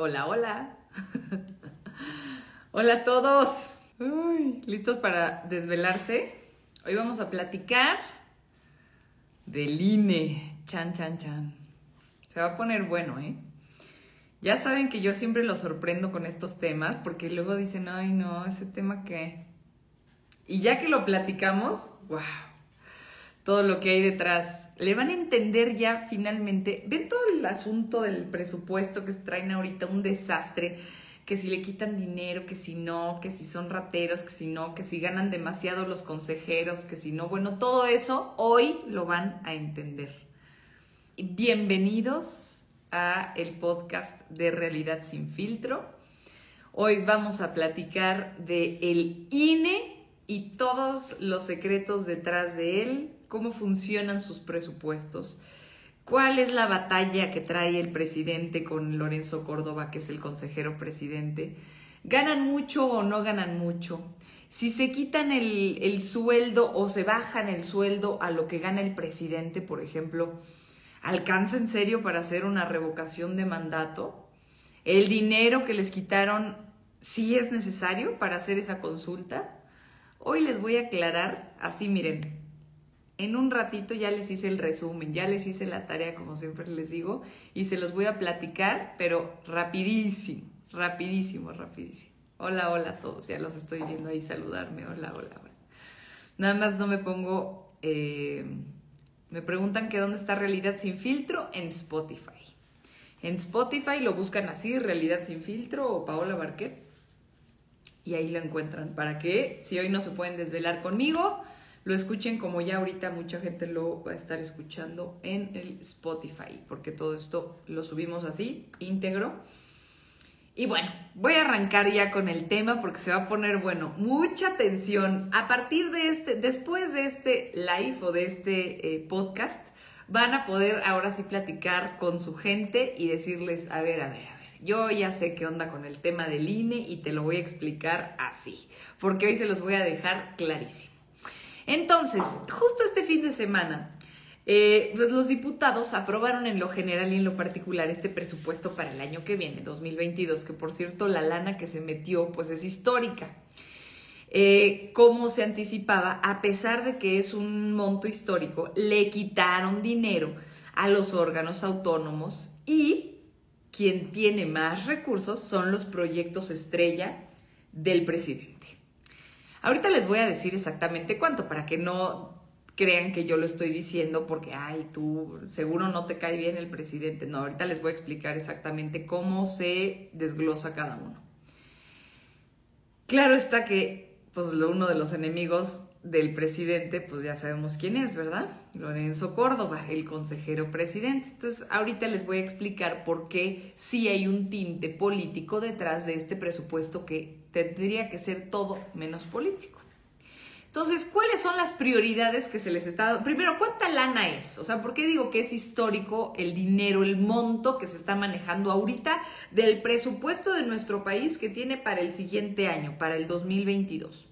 Hola, hola. hola a todos. ¿Listos para desvelarse? Hoy vamos a platicar del INE. Chan, chan, chan. Se va a poner bueno, ¿eh? Ya saben que yo siempre los sorprendo con estos temas porque luego dicen, ay no, ese tema que... Y ya que lo platicamos, wow, todo lo que hay detrás. Le van a entender ya finalmente. Ven todo el asunto del presupuesto que se traen ahorita, un desastre. Que si le quitan dinero, que si no, que si son rateros, que si no, que si ganan demasiado los consejeros, que si no. Bueno, todo eso hoy lo van a entender. Bienvenidos a el podcast de Realidad sin filtro. Hoy vamos a platicar de el INE y todos los secretos detrás de él, cómo funcionan sus presupuestos, cuál es la batalla que trae el presidente con Lorenzo Córdoba, que es el consejero presidente. ¿Ganan mucho o no ganan mucho? Si se quitan el, el sueldo o se bajan el sueldo a lo que gana el presidente, por ejemplo, ¿alcanza en serio para hacer una revocación de mandato? ¿El dinero que les quitaron sí es necesario para hacer esa consulta? Hoy les voy a aclarar, así miren, en un ratito ya les hice el resumen, ya les hice la tarea como siempre les digo y se los voy a platicar, pero rapidísimo, rapidísimo, rapidísimo. Hola, hola a todos, ya los estoy viendo ahí saludarme, hola, hola, hola. Nada más no me pongo, eh, me preguntan que dónde está Realidad sin filtro en Spotify. En Spotify lo buscan así, Realidad sin filtro o Paola Barquet. Y ahí lo encuentran. ¿Para que Si hoy no se pueden desvelar conmigo, lo escuchen como ya ahorita mucha gente lo va a estar escuchando en el Spotify, porque todo esto lo subimos así, íntegro. Y bueno, voy a arrancar ya con el tema porque se va a poner bueno. Mucha atención. A partir de este, después de este live o de este eh, podcast, van a poder ahora sí platicar con su gente y decirles, a ver, a ver, a ver, yo ya sé qué onda con el tema del INE y te lo voy a explicar así, porque hoy se los voy a dejar clarísimo. Entonces, justo este fin de semana, eh, pues los diputados aprobaron en lo general y en lo particular este presupuesto para el año que viene, 2022, que por cierto la lana que se metió pues es histórica. Eh, como se anticipaba, a pesar de que es un monto histórico, le quitaron dinero a los órganos autónomos y quien tiene más recursos son los proyectos estrella del presidente. Ahorita les voy a decir exactamente cuánto para que no crean que yo lo estoy diciendo porque, ay, tú seguro no te cae bien el presidente. No, ahorita les voy a explicar exactamente cómo se desglosa cada uno. Claro está que, pues, uno de los enemigos del presidente, pues ya sabemos quién es, ¿verdad? Lorenzo Córdoba, el consejero presidente. Entonces, ahorita les voy a explicar por qué sí hay un tinte político detrás de este presupuesto que tendría que ser todo menos político. Entonces, ¿cuáles son las prioridades que se les está dando? Primero, ¿cuánta lana es? O sea, ¿por qué digo que es histórico el dinero, el monto que se está manejando ahorita del presupuesto de nuestro país que tiene para el siguiente año, para el 2022?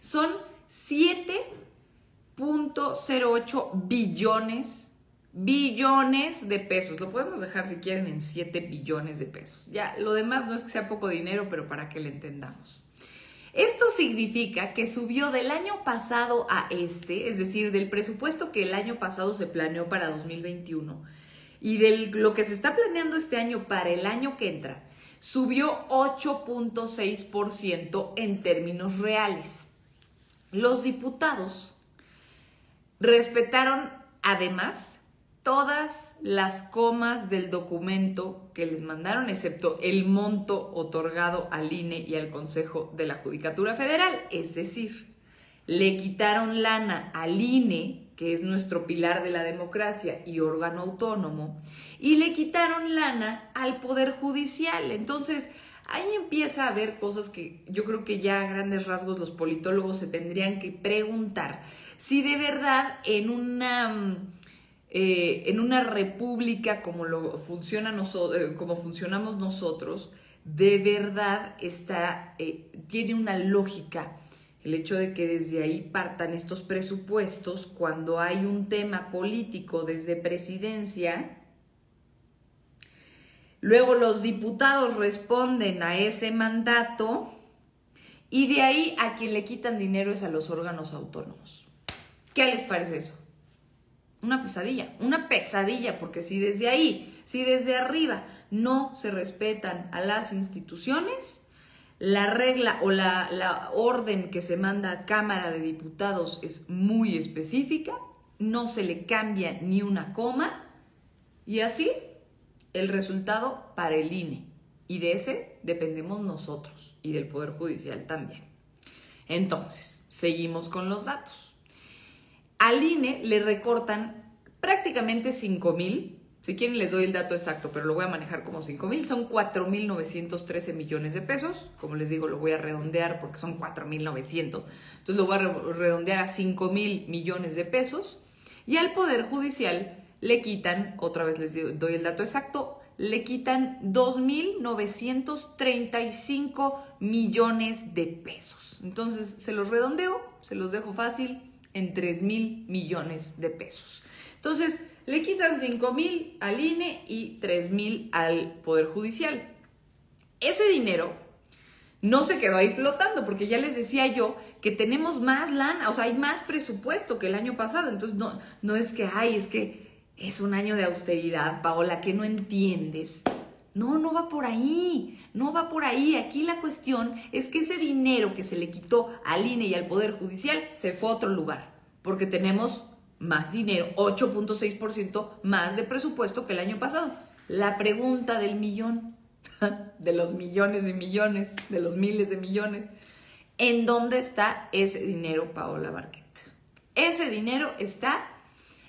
Son 7.08 billones, billones de pesos. Lo podemos dejar si quieren en 7 billones de pesos. Ya, lo demás no es que sea poco dinero, pero para que le entendamos. Esto significa que subió del año pasado a este, es decir, del presupuesto que el año pasado se planeó para 2021 y de lo que se está planeando este año para el año que entra, subió 8.6% en términos reales. Los diputados respetaron además todas las comas del documento que les mandaron, excepto el monto otorgado al INE y al Consejo de la Judicatura Federal. Es decir, le quitaron lana al INE, que es nuestro pilar de la democracia y órgano autónomo, y le quitaron lana al Poder Judicial. Entonces, ahí empieza a haber cosas que yo creo que ya a grandes rasgos los politólogos se tendrían que preguntar si de verdad en una, mm, eh, en una república como, lo funciona nosotros, eh, como funcionamos nosotros, de verdad está, eh, tiene una lógica el hecho de que desde ahí partan estos presupuestos cuando hay un tema político desde presidencia Luego los diputados responden a ese mandato y de ahí a quien le quitan dinero es a los órganos autónomos. ¿Qué les parece eso? Una pesadilla, una pesadilla, porque si desde ahí, si desde arriba no se respetan a las instituciones, la regla o la, la orden que se manda a Cámara de Diputados es muy específica, no se le cambia ni una coma y así el resultado para el INE. Y de ese dependemos nosotros y del Poder Judicial también. Entonces, seguimos con los datos. Al INE le recortan prácticamente 5 mil, si quieren les doy el dato exacto, pero lo voy a manejar como 5 mil, son 4.913 millones de pesos, como les digo, lo voy a redondear porque son 4.900, entonces lo voy a redondear a 5 mil millones de pesos, y al Poder Judicial le quitan, otra vez les doy el dato exacto, le quitan 2.935 millones de pesos. Entonces, se los redondeo, se los dejo fácil, en 3 mil millones de pesos. Entonces, le quitan 5 mil al INE y 3 mil al Poder Judicial. Ese dinero no se quedó ahí flotando, porque ya les decía yo que tenemos más lana, o sea, hay más presupuesto que el año pasado. Entonces, no, no es que, ay, es que es un año de austeridad, Paola, que no entiendes. No, no va por ahí, no va por ahí. Aquí la cuestión es que ese dinero que se le quitó al INE y al Poder Judicial se fue a otro lugar, porque tenemos más dinero, 8.6% más de presupuesto que el año pasado. La pregunta del millón, de los millones y millones, de los miles de millones, ¿en dónde está ese dinero, Paola Barquet? Ese dinero está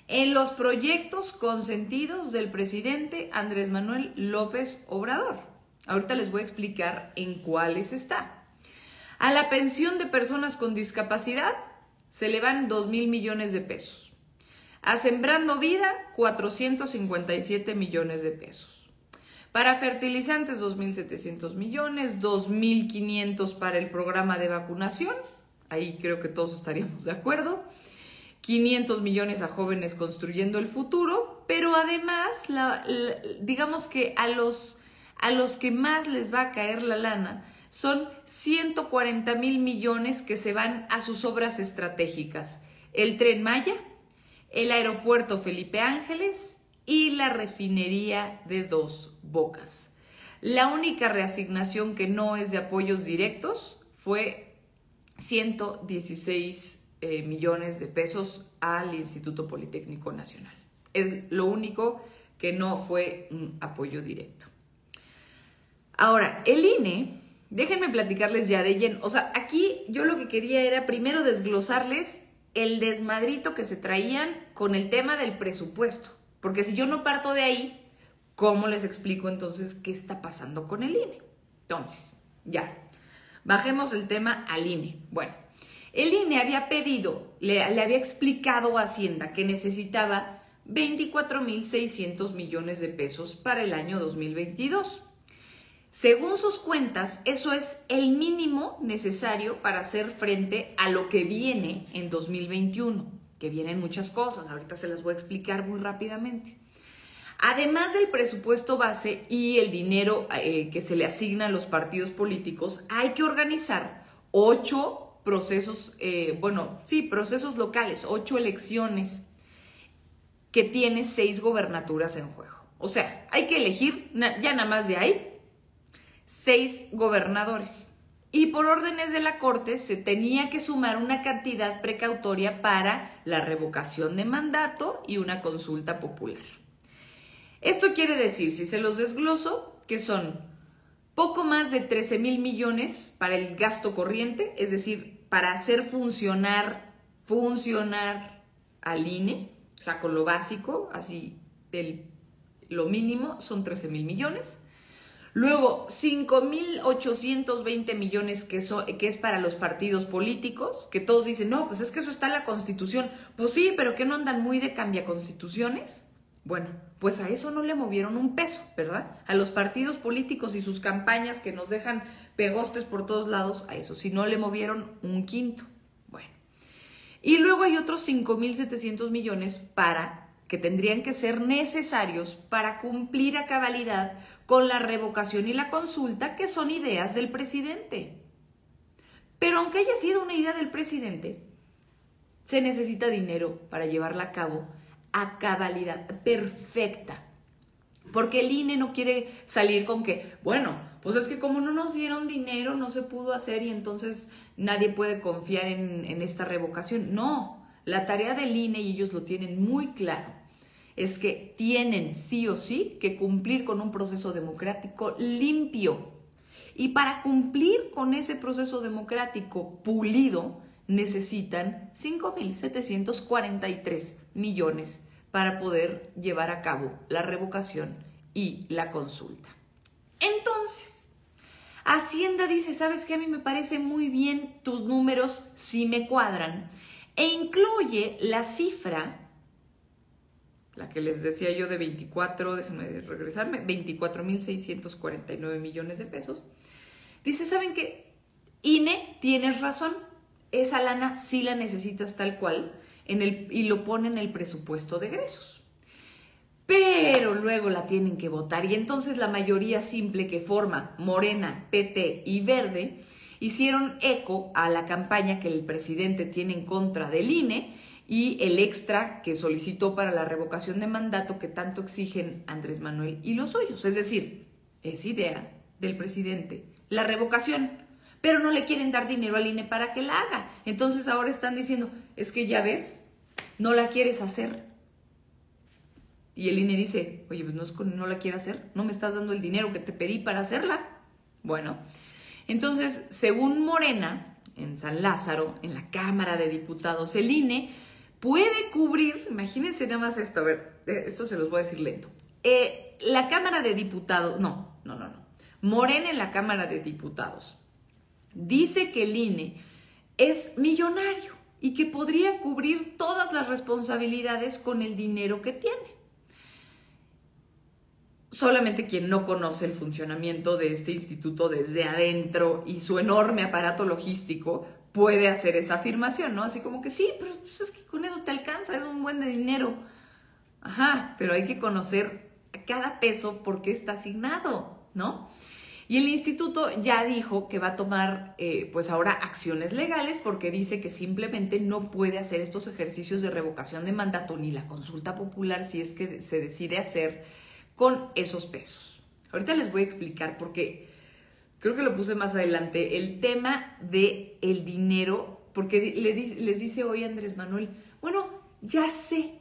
en los proyectos consentidos del presidente Andrés Manuel López Obrador. Ahorita les voy a explicar en cuáles está. A la pensión de personas con discapacidad se le van 2 mil millones de pesos. A Sembrando Vida, 457 millones de pesos. Para fertilizantes, 2.700 millones, 2.500 para el programa de vacunación. Ahí creo que todos estaríamos de acuerdo. 500 millones a jóvenes construyendo el futuro, pero además, digamos que a los, a los que más les va a caer la lana son 140 mil millones que se van a sus obras estratégicas. El tren Maya, el aeropuerto Felipe Ángeles y la refinería de dos bocas. La única reasignación que no es de apoyos directos fue 116 eh, millones de pesos al Instituto Politécnico Nacional. Es lo único que no fue un apoyo directo. Ahora, el INE, déjenme platicarles ya de ella. O sea, aquí yo lo que quería era primero desglosarles el desmadrito que se traían con el tema del presupuesto. Porque si yo no parto de ahí, ¿cómo les explico entonces qué está pasando con el INE? Entonces, ya, bajemos el tema al INE. Bueno, el INE había pedido, le, había explicado a Hacienda que necesitaba 24.600 millones de pesos para el año 2022. Según sus cuentas, eso es el mínimo necesario para hacer frente a lo que viene en 2021, que vienen muchas cosas, ahorita se las voy a explicar muy rápidamente. Además del presupuesto base y el dinero eh, que se le asigna a los partidos políticos, hay que organizar ocho procesos, eh, bueno, sí, procesos locales, ocho elecciones que tiene seis gobernaturas en juego. O sea, hay que elegir, ya nada más de ahí, seis gobernadores. Y por órdenes de la Corte se tenía que sumar una cantidad precautoria para la revocación de mandato y una consulta popular. Esto quiere decir, si se los desgloso, que son poco más de 13 mil millones para el gasto corriente, es decir, para hacer funcionar, funcionar al INE, o sea, con lo básico, así del, lo mínimo son 13 mil millones. Luego, 5.820 millones que, que es para los partidos políticos, que todos dicen, no, pues es que eso está en la Constitución. Pues sí, pero que no andan muy de cambia constituciones. Bueno, pues a eso no le movieron un peso, ¿verdad? A los partidos políticos y sus campañas que nos dejan pegostes por todos lados, a eso si no le movieron un quinto. Bueno. Y luego hay otros 5.700 millones para que tendrían que ser necesarios para cumplir a cabalidad con la revocación y la consulta, que son ideas del presidente. Pero aunque haya sido una idea del presidente, se necesita dinero para llevarla a cabo a cabalidad perfecta. Porque el INE no quiere salir con que, bueno, pues es que como no nos dieron dinero, no se pudo hacer y entonces nadie puede confiar en, en esta revocación. No, la tarea del INE, y ellos lo tienen muy claro, es que tienen sí o sí que cumplir con un proceso democrático limpio. Y para cumplir con ese proceso democrático pulido, necesitan 5.743 millones para poder llevar a cabo la revocación y la consulta. Entonces, Hacienda dice, sabes que a mí me parece muy bien tus números si me cuadran, e incluye la cifra la que les decía yo de 24, déjenme regresarme, 24.649 millones de pesos. Dice, ¿saben qué? INE, tienes razón, esa lana sí la necesitas tal cual en el, y lo pone en el presupuesto de egresos. Pero luego la tienen que votar y entonces la mayoría simple que forma Morena, PT y Verde hicieron eco a la campaña que el presidente tiene en contra del INE y el extra que solicitó para la revocación de mandato que tanto exigen Andrés Manuel y los suyos. Es decir, es idea del presidente la revocación, pero no le quieren dar dinero al INE para que la haga. Entonces ahora están diciendo, es que ya ves, no la quieres hacer. Y el INE dice, oye, pues no, no la quiero hacer, no me estás dando el dinero que te pedí para hacerla. Bueno, entonces, según Morena, en San Lázaro, en la Cámara de Diputados, el INE puede cubrir, imagínense nada más esto, a ver, eh, esto se los voy a decir lento. Eh, la Cámara de Diputados, no, no, no, no. Morena en la Cámara de Diputados dice que el INE es millonario y que podría cubrir todas las responsabilidades con el dinero que tiene. Solamente quien no conoce el funcionamiento de este instituto desde adentro y su enorme aparato logístico puede hacer esa afirmación, ¿no? Así como que sí, pero pues, es que con eso te alcanza, es un buen de dinero. Ajá, pero hay que conocer cada peso por qué está asignado, ¿no? Y el instituto ya dijo que va a tomar, eh, pues ahora, acciones legales porque dice que simplemente no puede hacer estos ejercicios de revocación de mandato ni la consulta popular si es que se decide hacer con esos pesos. Ahorita les voy a explicar por qué creo que lo puse más adelante, el tema de el dinero, porque le, les dice hoy Andrés Manuel, bueno, ya sé,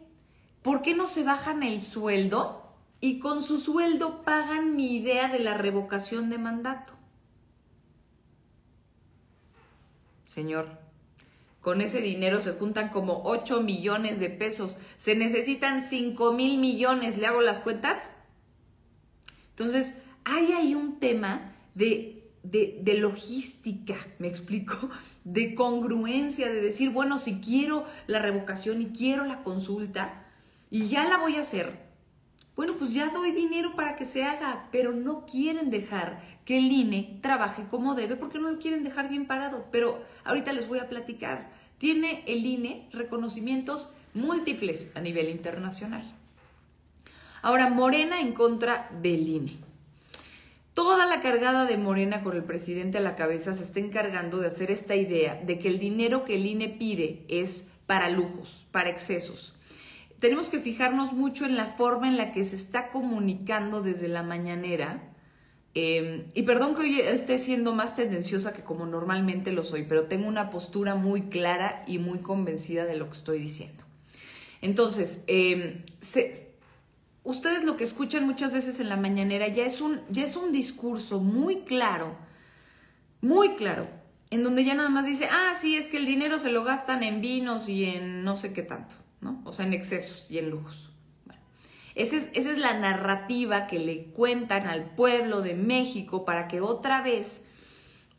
¿por qué no se bajan el sueldo y con su sueldo pagan mi idea de la revocación de mandato? Señor, con ese dinero se juntan como 8 millones de pesos. Se necesitan 5 mil millones. ¿Le hago las cuentas? Entonces, hay ahí un tema de, logística, me explico, de congruencia, de decir, bueno, si quiero la revocación y quiero la consulta y ya la voy a hacer, bueno, pues ya doy dinero para que se haga, pero no quieren dejar que el INE trabaje como debe porque no lo quieren dejar bien parado. Pero ahorita les voy a platicar. Tiene el INE reconocimientos múltiples a nivel internacional. Ahora, Morena en contra del INE. Toda la cargada de Morena con el presidente a la cabeza se está encargando de hacer esta idea de que el dinero que el INE pide es para lujos, para excesos. Tenemos que fijarnos mucho en la forma en la que se está comunicando desde la mañanera. Em, y perdón que hoy esté siendo más tendenciosa que como normalmente lo soy, pero tengo una postura muy clara y muy convencida de lo que estoy diciendo. Entonces, se, ustedes lo que escuchan muchas veces en la mañanera ya es un, ya es un discurso muy claro, muy claro, en donde ya nada más dice, ah, sí, es que el dinero se lo gastan en vinos y en no sé qué tanto, ¿no? O sea, en excesos y en lujos. Bueno, esa es, esa es la narrativa que le cuentan al pueblo de México para que otra vez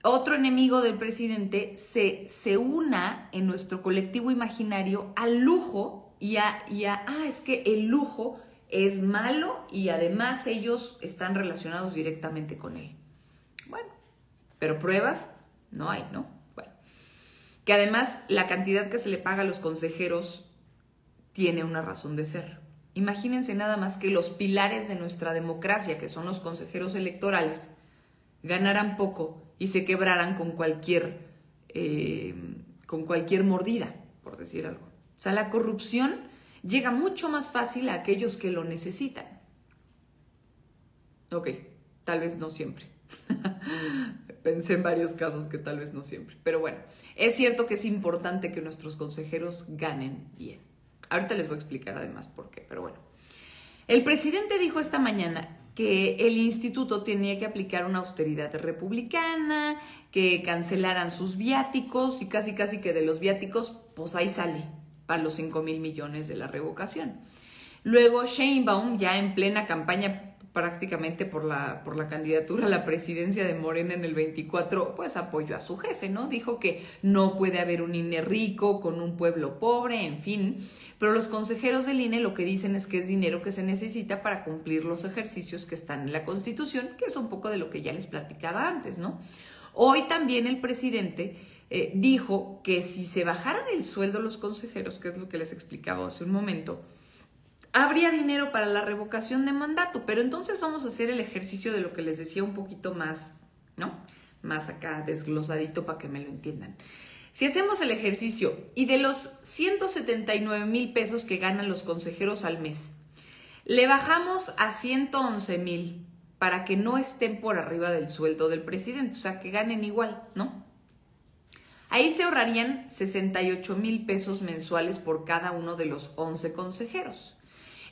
otro enemigo del presidente se, se una en nuestro colectivo imaginario al lujo y a, y a, ah, es que el lujo es malo y además ellos están relacionados directamente con él. Bueno, pero pruebas no hay, ¿no? Bueno, que además la cantidad que se le paga a los consejeros tiene una razón de ser. Imagínense nada más que los pilares de nuestra democracia, que son los consejeros electorales, ganaran poco y se quebraran con cualquier, eh, con cualquier mordida, por decir algo. O sea, la corrupción llega mucho más fácil a aquellos que lo necesitan. Ok, tal vez no siempre. Pensé en varios casos que tal vez no siempre. Pero bueno, es cierto que es importante que nuestros consejeros ganen bien. Ahorita les voy a explicar además por qué, pero bueno. El presidente dijo esta mañana que el instituto tenía que aplicar una austeridad republicana, que cancelaran sus viáticos y casi casi que de los viáticos, pues ahí sale para los 5 mil millones de la revocación. Luego Sheinbaum, ya en plena campaña prácticamente por la, por la candidatura a la presidencia de Morena en el 24, pues apoyó a su jefe, ¿no? Dijo que no puede haber un INE rico con un pueblo pobre, en fin. Pero los consejeros del INE lo que dicen es que es dinero que se necesita para cumplir los ejercicios que están en la Constitución, que es un poco de lo que ya les platicaba antes, ¿no? Hoy también el presidente eh, dijo que si se bajaran el sueldo los consejeros, que es lo que les explicaba hace un momento, habría dinero para la revocación de mandato, pero entonces vamos a hacer el ejercicio de lo que les decía un poquito más, ¿no? Más acá desglosadito para que me lo entiendan. Si hacemos el ejercicio y de los 179 mil pesos que ganan los consejeros al mes, le bajamos a 111 mil para que no estén por arriba del sueldo del presidente, o sea, que ganen igual, ¿no? Ahí se ahorrarían 68 mil pesos mensuales por cada uno de los 11 consejeros.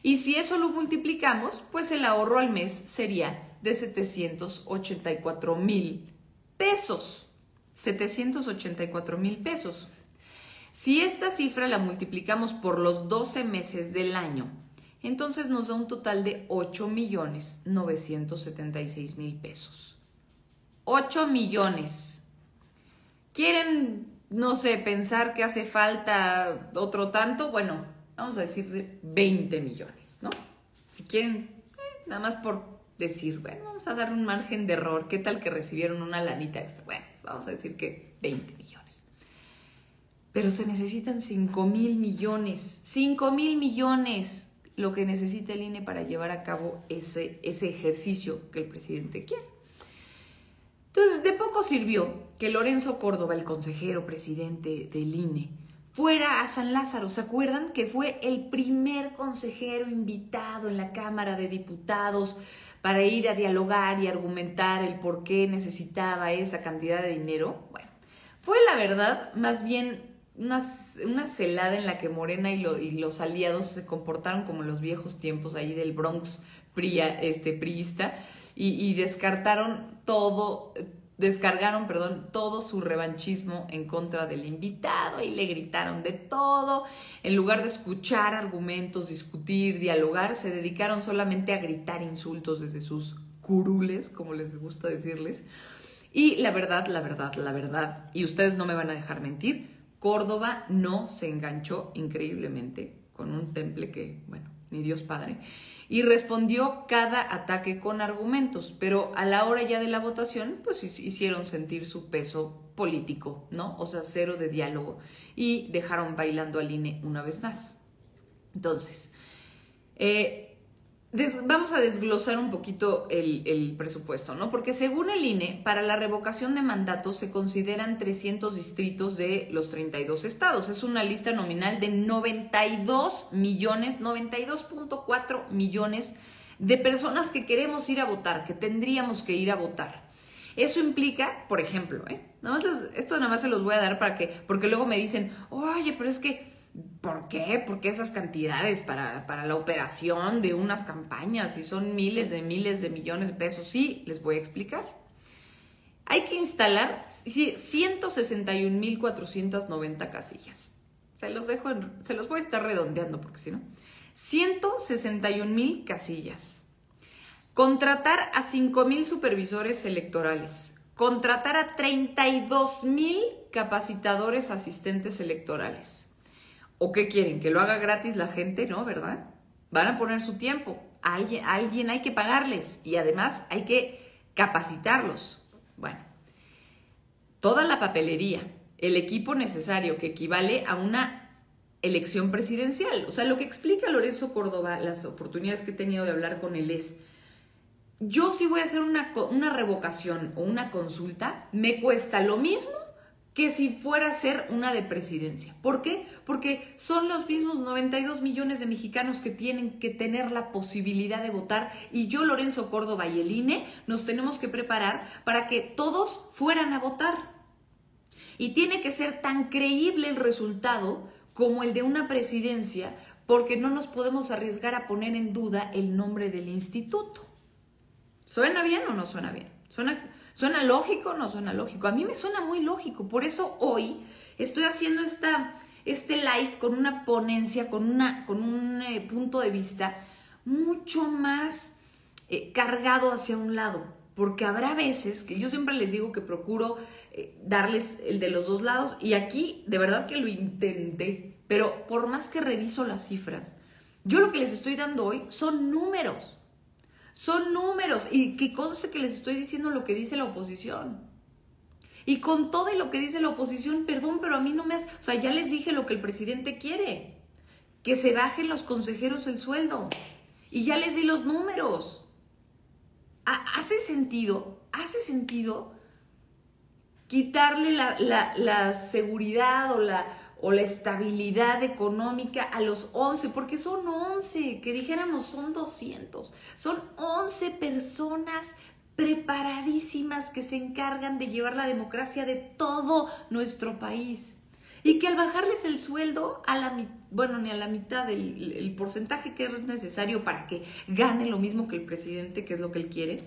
Y si eso lo multiplicamos, pues el ahorro al mes sería de 784 mil pesos. 784 mil pesos. Si esta cifra la multiplicamos por los 12 meses del año, entonces nos da un total de 8 millones 976 mil pesos. 8 millones. ¿Quieren, no sé, pensar que hace falta otro tanto? Bueno, vamos a decir 20 millones, ¿no? Si quieren, eh, nada más por decir, bueno, vamos a dar un margen de error, ¿qué tal que recibieron una lanita extra? Bueno, vamos a decir que 20 millones. Pero se necesitan 5 mil millones, 5 mil millones lo que necesita el INE para llevar a cabo ese, ese ejercicio que el presidente quiere. Entonces, de poco sirvió que Lorenzo Córdoba, el consejero presidente del INE, fuera a San Lázaro. ¿Se acuerdan que fue el primer consejero invitado en la Cámara de Diputados para ir a dialogar y argumentar el por qué necesitaba esa cantidad de dinero? Bueno, fue la verdad más bien una, una celada en la que Morena y, los aliados se comportaron como en los viejos tiempos ahí del Bronx este, priista y, y descartaron todo, descargaron, perdón, todo su revanchismo en contra del invitado y le gritaron de todo. En lugar de escuchar argumentos, discutir, dialogar, se dedicaron solamente a gritar insultos desde sus curules, como les gusta decirles. Y la verdad, la verdad, la verdad, y ustedes no me van a dejar mentir, Córdoba no se enganchó increíblemente con un temple que, bueno, ni Dios Padre y respondió cada ataque con argumentos, pero a la hora ya de la votación, pues hicieron sentir su peso político, ¿no? O sea, cero de diálogo y dejaron bailando al INE una vez más. Entonces, eh, vamos a desglosar un poquito el, presupuesto, ¿no? Porque según el INE, para la revocación de mandatos se consideran 300 distritos de los 32 estados. Es una lista nominal de 92 millones, 92.4 millones de personas que queremos ir a votar, que tendríamos que ir a votar. Eso implica, por ejemplo, ¿eh? esto nada más se los voy a dar para que, porque luego me dicen, oye, pero es que ¿Por qué? ¿Por qué esas cantidades para, para, la operación de unas campañas? Y son miles de miles de millones de pesos. Sí, les voy a explicar. Hay que instalar 161.490 casillas. Se los dejo, se los voy a estar redondeando porque si no. 161.000 casillas. Contratar a 5.000 supervisores electorales. Contratar a 32.000 capacitadores asistentes electorales ¿O qué quieren? ¿Que lo haga gratis la gente? No, ¿verdad? Van a poner su tiempo. Alguien, alguien hay que pagarles y además hay que capacitarlos. Bueno, toda la papelería, el equipo necesario que equivale a una elección presidencial. O sea, lo que explica Lorenzo Córdoba, las oportunidades que he tenido de hablar con él es, yo si voy a hacer una, una revocación o una consulta, me cuesta lo mismo que si fuera a ser una de presidencia. ¿Por qué? Porque son los mismos 92 millones de mexicanos que tienen que tener la posibilidad de votar y yo, Lorenzo Córdoba y el INE nos tenemos que preparar para que todos fueran a votar. Y tiene que ser tan creíble el resultado como el de una presidencia porque no nos podemos arriesgar a poner en duda el nombre del instituto. ¿Suena bien o no suena bien? ¿Suena, ¿Suena lógico o no suena lógico? A mí me suena muy lógico. Por eso hoy estoy haciendo esta, este live con una ponencia, con, una, con un eh, punto de vista mucho más eh, cargado hacia un lado. Porque habrá veces que yo siempre les digo que procuro eh, darles el de los dos lados y aquí de verdad que lo intenté. Pero por más que reviso las cifras, yo lo que les estoy dando hoy son números. Son números y qué cosa que les estoy diciendo lo que dice la oposición. Y con todo lo que dice la oposición, perdón, pero a mí no me hace, o sea, ya les dije lo que el presidente quiere, que se bajen los consejeros el sueldo. Y ya les di los números. ¿Hace sentido? ¿Hace sentido quitarle la, la seguridad o la, o la estabilidad económica a los 11, porque son 11, que dijéramos son 200, son 11 personas preparadísimas que se encargan de llevar la democracia de todo nuestro país. Y que al bajarles el sueldo a la bueno, ni a la mitad del porcentaje que es necesario para que gane lo mismo que el presidente, que es lo que él quiere,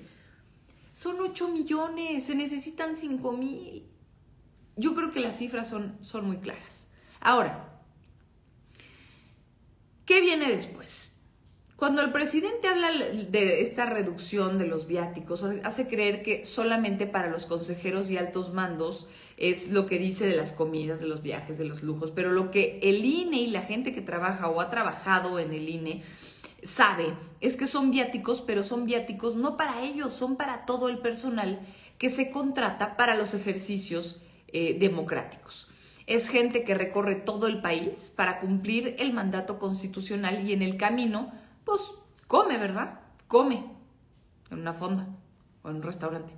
son 8 millones, se necesitan 5 mil. Yo creo que las cifras son, son muy claras. Ahora, ¿qué viene después? Cuando el presidente habla de esta reducción de los viáticos, hace creer que solamente para los consejeros y altos mandos es lo que dice de las comidas, de los viajes, de los lujos, pero lo que el INE y la gente que trabaja o ha trabajado en el INE sabe es que son viáticos, pero son viáticos no para ellos, son para todo el personal que se contrata para los ejercicios eh, democráticos es gente que recorre todo el país para cumplir el mandato constitucional y en el camino, pues come, ¿verdad? Come en una fonda o en un restaurante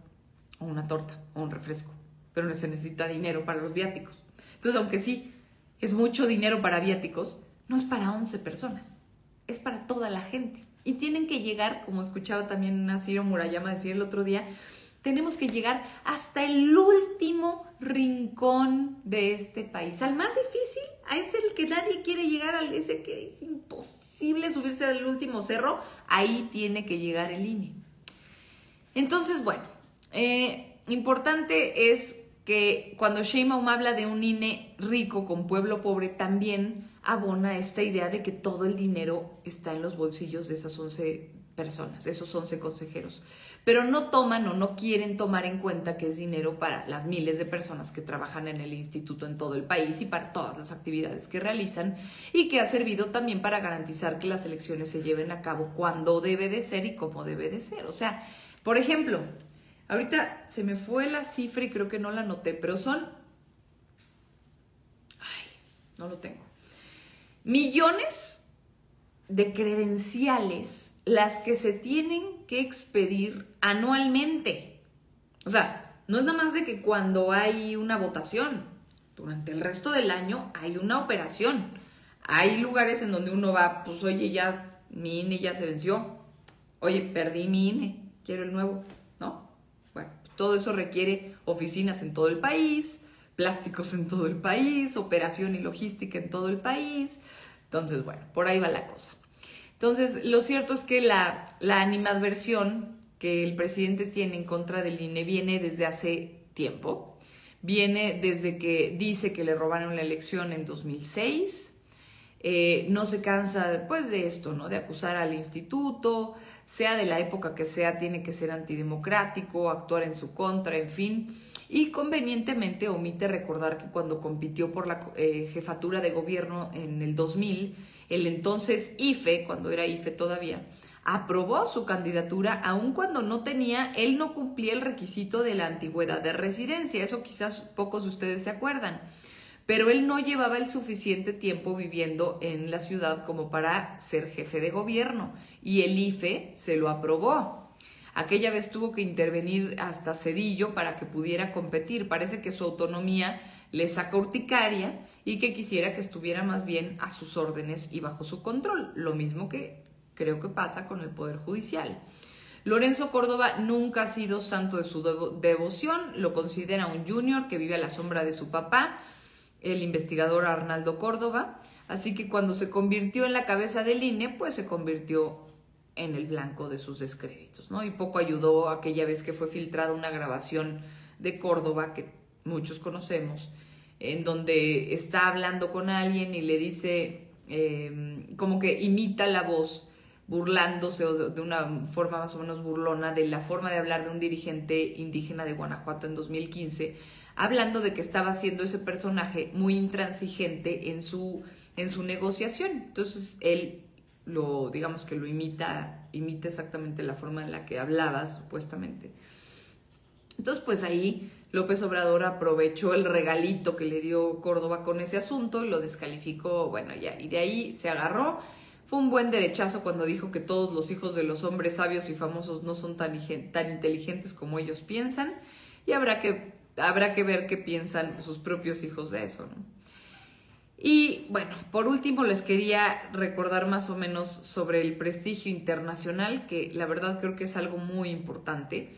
o una torta o un refresco, pero no se necesita dinero para los viáticos. Entonces, aunque sí es mucho dinero para viáticos, no es para 11 personas, es para toda la gente. Y tienen que llegar, como escuchaba también a Ciro Murayama decir el otro día, tenemos que llegar hasta el último rincón de este país, al más difícil, a ese que nadie quiere llegar, al ese que es imposible subirse al último cerro, ahí tiene que llegar el INE. Entonces, bueno, eh, importante es que cuando Sheinbaum habla de un INE rico con pueblo pobre, también abona esta idea de que todo el dinero está en los bolsillos de esas 11 personas, esos 11 consejeros pero no toman o no quieren tomar en cuenta que es dinero para las miles de personas que trabajan en el instituto en todo el país y para todas las actividades que realizan y que ha servido también para garantizar que las elecciones se lleven a cabo cuando debe de ser y cómo debe de ser. O sea, por ejemplo, ahorita se me fue la cifra y creo que no la noté, pero son... Ay, no lo tengo. Millones de credenciales las que se tienen que expedir anualmente. O sea, no es nada más de que cuando hay una votación, durante el resto del año hay una operación. Hay lugares en donde uno va, pues oye, ya mi INE ya se venció. Oye, perdí mi INE, quiero el nuevo, ¿no? Bueno, todo eso requiere oficinas en todo el país, plásticos en todo el país, operación y logística en todo el país. Entonces, bueno, por ahí va la cosa. Entonces, lo cierto es que la, animadversión que el presidente tiene en contra del INE viene desde hace tiempo. Viene desde que dice que le robaron la elección en 2006. Eh, no se cansa pues de esto, ¿no? De acusar al instituto, sea de la época que sea, tiene que ser antidemocrático, actuar en su contra, en fin. Y convenientemente omite recordar que cuando compitió por la eh, jefatura de gobierno en el 2000, el entonces IFE, cuando era IFE todavía, aprobó su candidatura aun cuando no tenía, él no cumplía el requisito de la antigüedad de residencia, eso quizás pocos de ustedes se acuerdan. pero él no llevaba el suficiente tiempo viviendo en la ciudad como para ser jefe de gobierno y el IFE se lo aprobó. Aquella vez tuvo que intervenir hasta Cedillo para que pudiera competir. Parece que su autonomía le saca urticaria y que quisiera que estuviera más bien a sus órdenes y bajo su control. Lo mismo que creo que pasa con el Poder Judicial. Lorenzo Córdoba nunca ha sido santo de su devoción, lo considera un junior que vive a la sombra de su papá, el investigador Arnaldo Córdoba, así que cuando se convirtió en la cabeza del INE, pues se convirtió en el blanco de sus descréditos, ¿no? Y poco ayudó aquella vez que fue filtrada una grabación de Córdoba que muchos conocemos, en donde está hablando con alguien y le dice, em, como que imita la voz, burlándose de una forma más o menos burlona de la forma de hablar de un dirigente indígena de Guanajuato en 2015 hablando de que estaba siendo ese personaje muy intransigente en su, en su negociación. Entonces él lo, digamos que lo imita, imita exactamente la forma en la que hablaba, supuestamente. Entonces, pues ahí López Obrador aprovechó el regalito que le dio Córdoba con ese asunto y lo descalificó, bueno, ya, y de ahí se agarró. Fue un buen derechazo cuando dijo que todos los hijos de los hombres sabios y famosos no son tan, tan inteligentes como ellos piensan, y habrá que habrá que ver qué piensan sus propios hijos de eso. Y bueno, por último les quería recordar más o menos sobre el prestigio internacional, que la verdad creo que es algo muy importante,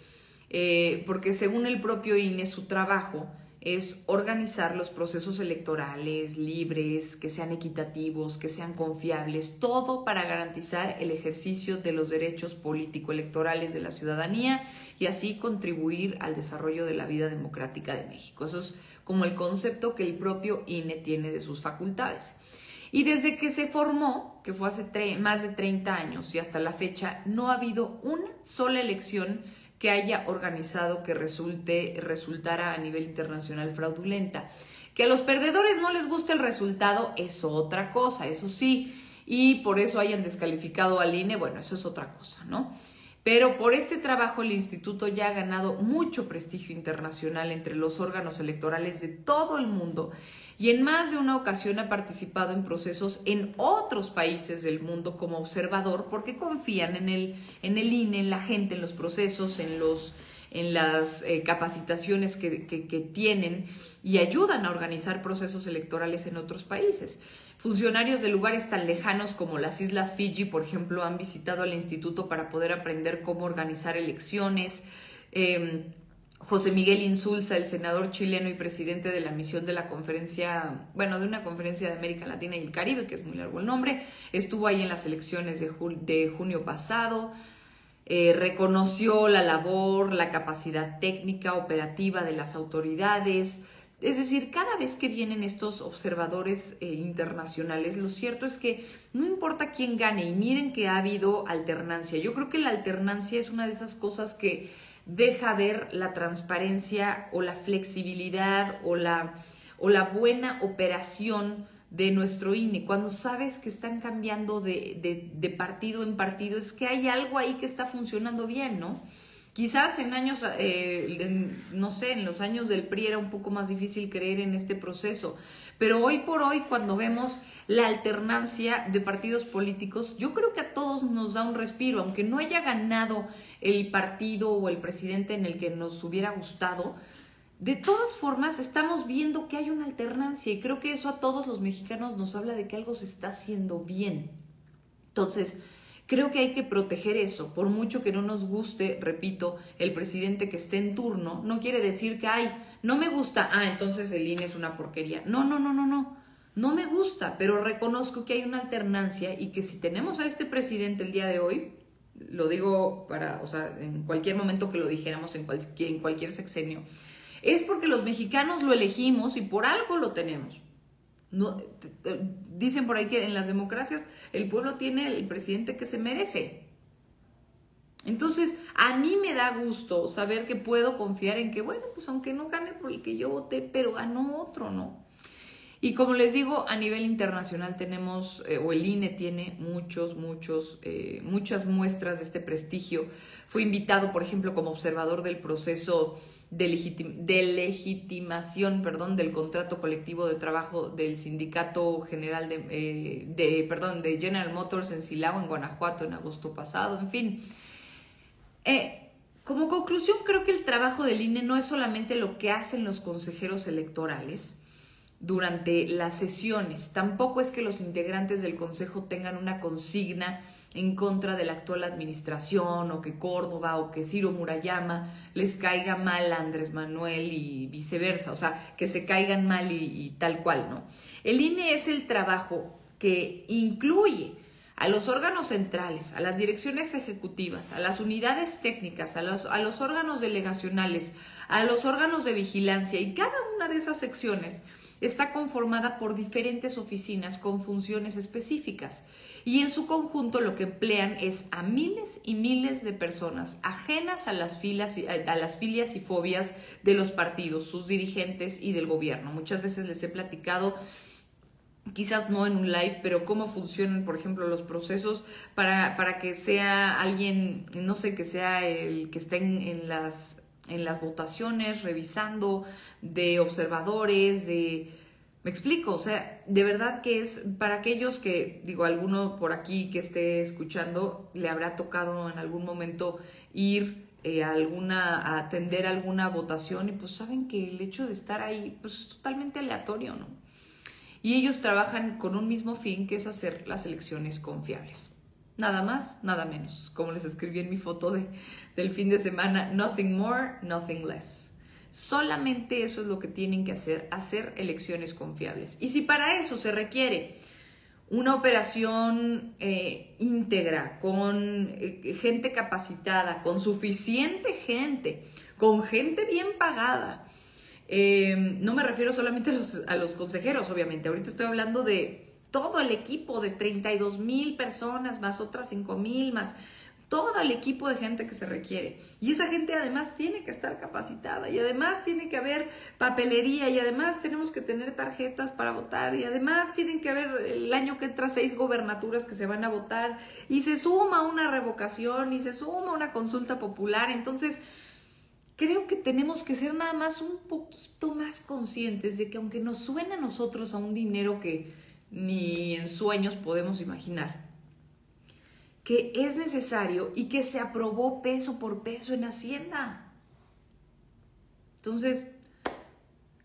eh, porque según el propio INE, su trabajo es organizar los procesos electorales libres, que sean equitativos, que sean confiables, todo para garantizar el ejercicio de los derechos político-electorales de la ciudadanía y así contribuir al desarrollo de la vida democrática de México. Eso es como el concepto que el propio INE tiene de sus facultades. Y desde que se formó, que fue hace más de 30 años y hasta la fecha, no ha habido una sola elección que haya organizado que resulte, resultara a nivel internacional fraudulenta. Que a los perdedores no les guste el resultado es otra cosa, eso sí, y por eso hayan descalificado al INE, bueno, eso es otra cosa, ¿no? Pero por este trabajo el instituto ya ha ganado mucho prestigio internacional entre los órganos electorales de todo el mundo y en más de una ocasión ha participado en procesos en otros países del mundo como observador porque confían en el, en el INE, en la gente, en los procesos, en, los, en las eh, capacitaciones que, que tienen y ayudan a organizar procesos electorales en otros países. Funcionarios de lugares tan lejanos como las Islas Fiji, por ejemplo, han visitado al instituto para poder aprender cómo organizar elecciones. Em, José Miguel Insulza, el senador chileno y presidente de la misión de la conferencia, bueno, de una conferencia de América Latina y el Caribe, que es muy largo el nombre, estuvo ahí en las elecciones de, de junio pasado, eh, reconoció la labor, la capacidad técnica, operativa de las autoridades, es decir, cada vez que vienen estos observadores eh, internacionales, lo cierto es que no importa quién gane, y miren que ha habido alternancia. Yo creo que la alternancia es una de esas cosas que deja ver la transparencia o la flexibilidad o la, o la buena operación de nuestro INE. Cuando sabes que están cambiando de, de partido en partido, es que hay algo ahí que está funcionando bien, ¿no? Quizás en años, eh, no sé, en los años del PRI era un poco más difícil creer en este proceso, pero hoy por hoy cuando vemos la alternancia de partidos políticos, yo creo que a todos nos da un respiro, aunque no haya ganado el partido o el presidente en el que nos hubiera gustado, de todas formas estamos viendo que hay una alternancia y creo que eso a todos los mexicanos nos habla de que algo se está haciendo bien. Entonces, Creo que hay que proteger eso, por mucho que no nos guste, repito, el presidente que esté en turno, no quiere decir que, ay, no me gusta, ah, entonces el INE es una porquería. No, no, no, no, no. No me gusta, pero reconozco que hay una alternancia y que si tenemos a este presidente el día de hoy, lo digo para, o sea, en cualquier momento que lo dijéramos, en en cualquier sexenio, es porque los mexicanos lo elegimos y por algo lo tenemos. No, dicen por ahí que en las democracias el pueblo tiene el presidente que se merece. Entonces, a mí me da gusto saber que puedo confiar en que, bueno, pues aunque no gane por el que yo voté, pero ganó otro, ¿no? Y como les digo, a nivel internacional tenemos, eh, o el INE tiene muchos, muchos, eh, muchas muestras de este prestigio. Fue invitado, por ejemplo, como observador del proceso de, legitimación perdón, del contrato colectivo de trabajo del Sindicato General de, eh, de, perdón, de General Motors en Silao, en Guanajuato, en agosto pasado, en fin. como conclusión, creo que el trabajo del INE no es solamente lo que hacen los consejeros electorales, durante las sesiones. Tampoco es que los integrantes del Consejo tengan una consigna en contra de la actual administración o que Córdoba o que Ciro Murayama les caiga mal a Andrés Manuel y viceversa, o sea, que se caigan mal y, tal cual, ¿no? El INE es el trabajo que incluye a los órganos centrales, a las direcciones ejecutivas, a las unidades técnicas, a los, a los órganos delegacionales, a los órganos de vigilancia y cada una de esas secciones está conformada por diferentes oficinas con funciones específicas y en su conjunto lo que emplean es a miles y miles de personas ajenas a las, filas, a las filias y fobias de los partidos, sus dirigentes y del gobierno. Muchas veces les he platicado quizás no en un live, pero cómo funcionan, por ejemplo, los procesos para, para que sea alguien, no sé, que sea el que esté en las en las votaciones, revisando de observadores, de... Me explico, o sea, de verdad que es para aquellos que, digo, alguno por aquí que esté escuchando, le habrá tocado en algún momento ir eh, a alguna, a atender alguna votación y pues saben que el hecho de estar ahí pues es totalmente aleatorio, ¿no? Y ellos trabajan con un mismo fin que es hacer las elecciones confiables. Nada más, nada menos. Como les escribí en mi foto de, del fin de semana, nothing more, nothing less. Solamente eso es lo que tienen que hacer, hacer elecciones confiables. Y si para eso se requiere una operación eh, íntegra, con eh, gente capacitada, con suficiente gente, con gente bien pagada, eh, no me refiero solamente a los, a los consejeros, obviamente, ahorita estoy hablando de todo el equipo de 32 mil personas, más otras 5 mil, más todo el equipo de gente que se requiere. Y esa gente además tiene que estar capacitada y además tiene que haber papelería y además tenemos que tener tarjetas para votar y además tienen que haber el año que entra seis gobernaturas que se van a votar y se suma una revocación y se suma una consulta popular. Entonces, creo que tenemos que ser nada más un poquito más conscientes de que aunque nos suene a nosotros a un dinero que ni en sueños podemos imaginar, que es necesario y que se aprobó peso por peso en Hacienda. Entonces,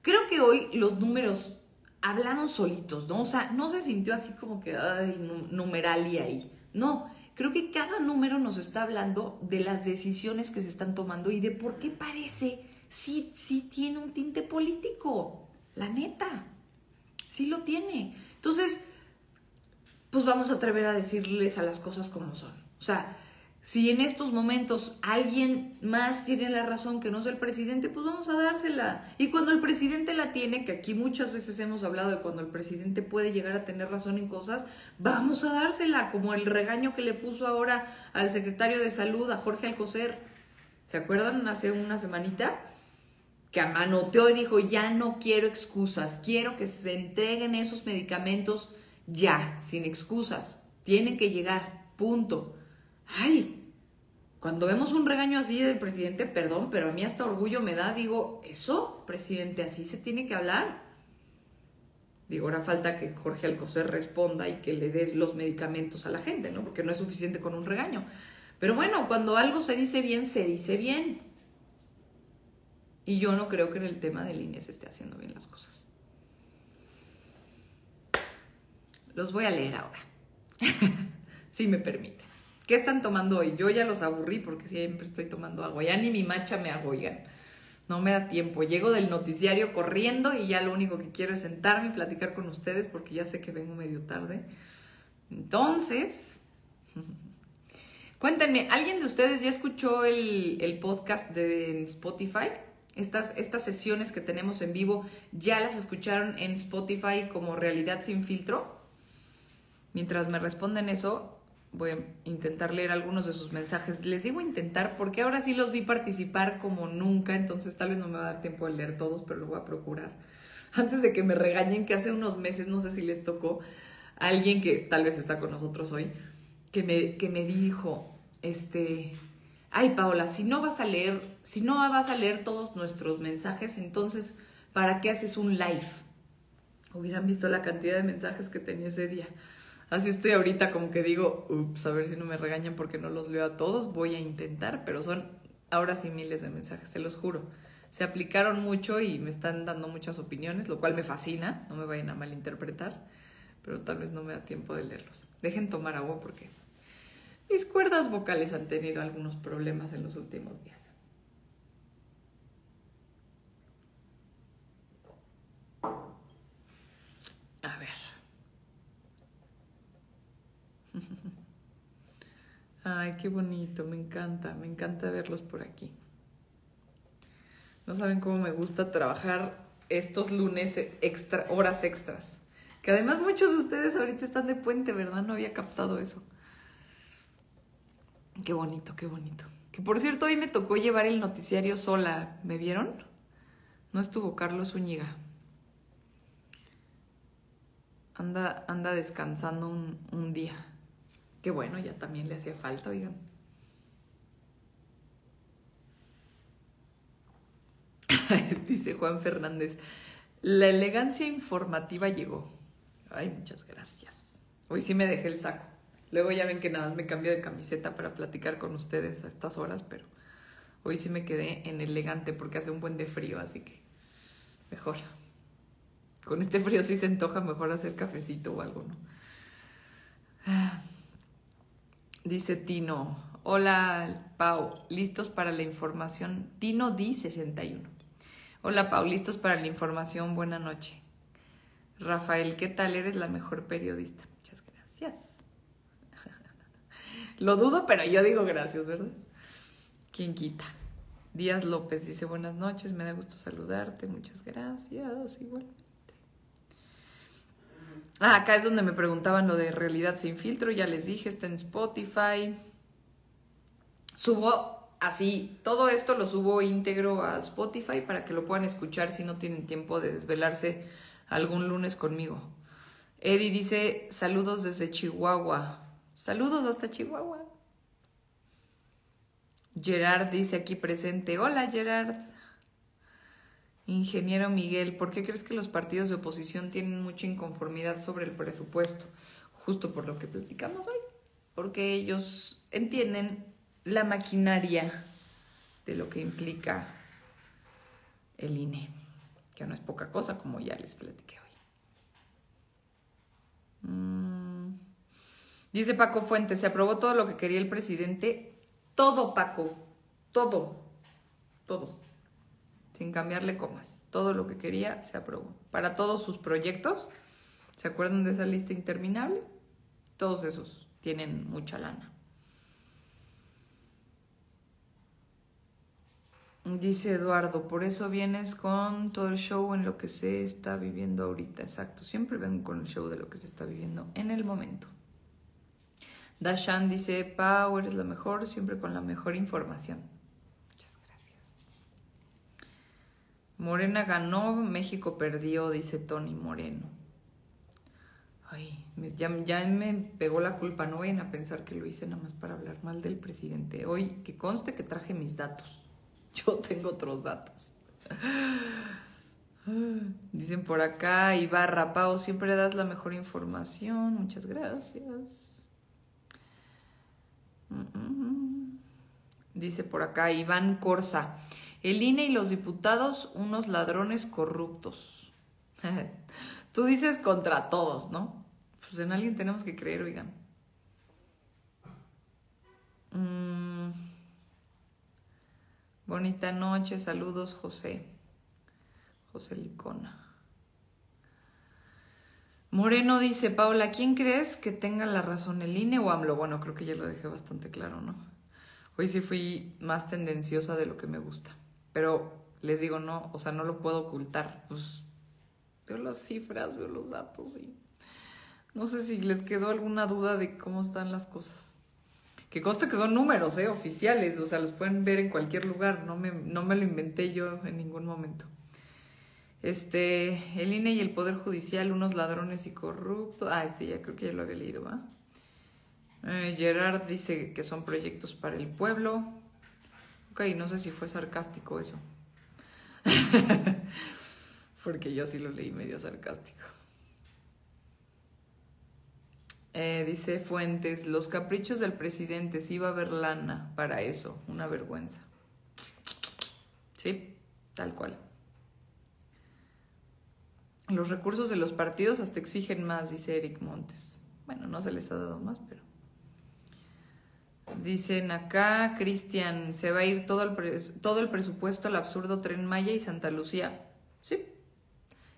creo que hoy los números hablaron solitos, ¿no? O sea, no se sintió así como que, ay, numeral y ahí. No, creo que cada número nos está hablando de las decisiones que se están tomando y de por qué parece, sí, sí tiene un tinte político, la neta, sí lo tiene. Entonces, pues vamos a atrever a decirles a las cosas como son. O sea, si en estos momentos alguien más tiene la razón que no es el presidente, pues vamos a dársela. Y cuando el presidente la tiene, que aquí muchas veces hemos hablado de cuando el presidente puede llegar a tener razón en cosas, vamos a dársela, como el regaño que le puso ahora al secretario de salud, a Jorge Alcocer. ¿Se acuerdan hace una semanita? que amanoteó y dijo, ya no quiero excusas, quiero que se entreguen esos medicamentos ya, sin excusas, tienen que llegar, punto. Ay, cuando vemos un regaño así del presidente, perdón, pero a mí hasta orgullo me da, digo, eso, presidente, así se tiene que hablar. Digo, ahora falta que Jorge Alcocer responda y que le des los medicamentos a la gente, ¿no? Porque no es suficiente con un regaño. Pero bueno, cuando algo se dice bien, se dice bien. Y yo no creo que en el tema del INE se esté haciendo bien las cosas. Los voy a leer ahora, si me permite. ¿Qué están tomando hoy? Yo ya los aburrí porque siempre estoy tomando agua. Ya ni mi macha me hago, No me da tiempo. Llego del noticiario corriendo y ya lo único que quiero es sentarme y platicar con ustedes porque ya sé que vengo medio tarde. Entonces, cuéntenme, ¿alguien de ustedes ya escuchó el, el podcast de Spotify? Estas, estas sesiones que tenemos en vivo ya las escucharon en Spotify como Realidad sin filtro. Mientras me responden eso, voy a intentar leer algunos de sus mensajes. Les digo intentar porque ahora sí los vi participar como nunca, entonces tal vez no me va a dar tiempo de leer todos, pero lo voy a procurar. antes de que me regañen, que hace unos meses, no sé si les tocó, alguien que tal vez está con nosotros hoy, que me, que me dijo, este, ay Paola, si no vas a leer, si no vas a leer todos nuestros mensajes, entonces, ¿para qué haces un live? Hubieran visto la cantidad de mensajes que tenía ese día. Así estoy ahorita como que digo, ups, a ver si no me regañan porque no los leo a todos, voy a intentar, pero son ahora sí miles de mensajes, se los juro. Se aplicaron mucho y me están dando muchas opiniones, lo cual me fascina, no me vayan a malinterpretar, pero tal vez no me da tiempo de leerlos. Dejen tomar agua porque mis cuerdas vocales han tenido algunos problemas en los últimos días. A ver. Ay, qué bonito, me encanta, me encanta verlos por aquí. No saben cómo me gusta trabajar estos lunes extra, horas extras. Que además muchos de ustedes ahorita están de puente, ¿verdad? No había captado eso. Qué bonito, qué bonito. Que por cierto, hoy me tocó llevar el noticiario sola. ¿Me vieron? No estuvo Carlos Uñiga. Anda, anda descansando un día. Qué bueno, ya también le hacía falta, oigan. Dice Juan Fernández, la elegancia informativa llegó. Ay, muchas gracias. Hoy sí me dejé el saco. Luego ya ven que nada más me cambio de camiseta para platicar con ustedes a estas horas, pero hoy sí me quedé en elegante porque hace un buen de frío, así que mejor. Con este frío sí se antoja mejor hacer cafecito o algo, ¿no? Dice Tino, hola Pau, listos para la información. Tino di 61. Hola Pau, listos para la información, buena noche. Rafael, ¿qué tal? Eres la mejor periodista. Muchas gracias. Lo dudo, pero yo digo gracias, ¿verdad? ¿Quién quita? Díaz López dice buenas noches, me da gusto saludarte, muchas gracias, igualmente. Ah, acá es donde me preguntaban lo de realidad sin filtro, ya les dije, está en Spotify. Subo así, todo esto lo subo íntegro a Spotify para que lo puedan escuchar si no tienen tiempo de desvelarse algún lunes conmigo. Eddie dice saludos desde Chihuahua. Saludos hasta Chihuahua. Gerard dice aquí presente. Hola Gerard. Ingeniero Miguel, ¿por qué crees que los partidos de oposición tienen mucha inconformidad sobre el presupuesto? Justo por lo que platicamos hoy. Porque ellos entienden la maquinaria de lo que implica el INE, que no es poca cosa, como ya les platiqué hoy. Mm. Dice Paco Fuentes, se aprobó todo lo que quería el presidente. Todo, Paco. Todo. Todo. Sin cambiarle comas. Todo lo que quería se aprobó. Para todos sus proyectos, ¿se acuerdan de esa lista interminable? Todos esos tienen mucha lana. Dice Eduardo, por eso vienes con todo el show en lo que se está viviendo ahorita. Exacto, siempre vengo con el show de lo que se está viviendo en el momento. Dashan dice, Pau, eres la mejor, siempre con la mejor información. Muchas gracias. Morena ganó, México perdió, dice Tony Moreno. Ay, ya, me pegó la culpa, no vayan a pensar que lo hice nada más para hablar mal del presidente. Hoy, que conste que traje mis datos. Yo tengo otros datos. Dicen por acá, Ibarra, Pau, siempre das la mejor información. Muchas gracias. Dice por acá Iván Corsa, el INE y los diputados, unos ladrones corruptos. Tú dices contra todos, ¿no? Pues en alguien tenemos que creer, oigan. Mm. Bonita noche, saludos José. José Licona. Moreno dice, Paula, ¿quién crees que tenga la razón, el INE o AMLO? Bueno, creo que ya lo dejé bastante claro, ¿no? Hoy sí fui más tendenciosa de lo que me gusta. Pero les digo, no, o sea, no lo puedo ocultar. Pues veo las cifras, veo los datos y no sé si les quedó alguna duda de cómo están las cosas. Que conste que son números, ¿eh? Oficiales, o sea, los pueden ver en cualquier lugar. No me, no me lo inventé yo en ningún momento. Este, el INE y el Poder Judicial, unos ladrones y corruptos. Ah, este ya creo que ya lo había leído, ¿va? Eh, Gerard dice que son proyectos para el pueblo. Ok, no sé si fue sarcástico eso. Porque yo sí lo leí medio sarcástico. Eh, dice Fuentes, los caprichos del presidente, sí va a haber lana para eso, una vergüenza. Sí, tal cual. Los recursos de los partidos hasta exigen más, dice Eric Montes. Bueno, no se les ha dado más, pero... Dicen acá, Cristian, se va a ir todo el, todo el presupuesto al absurdo Tren Maya y Santa Lucía. Sí,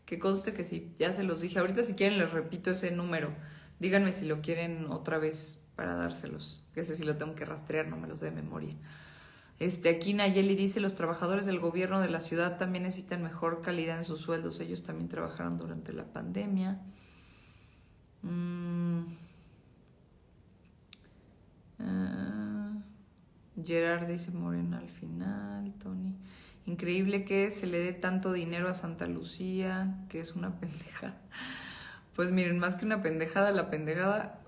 que conste que sí, ya se los dije. Ahorita si quieren les repito ese número. Díganme si lo quieren otra vez para dárselos. Que sé si lo tengo que rastrear, no me los de memoria. Este, aquí Nayeli dice, los trabajadores del gobierno de la ciudad también necesitan mejor calidad en sus sueldos. Ellos también trabajaron durante la pandemia. Mm. Ah. Gerard dice Morena al final, Tony. Increíble que se le dé tanto dinero a Santa Lucía, que es una pendejada. Pues miren, más que una pendejada, la pendejada,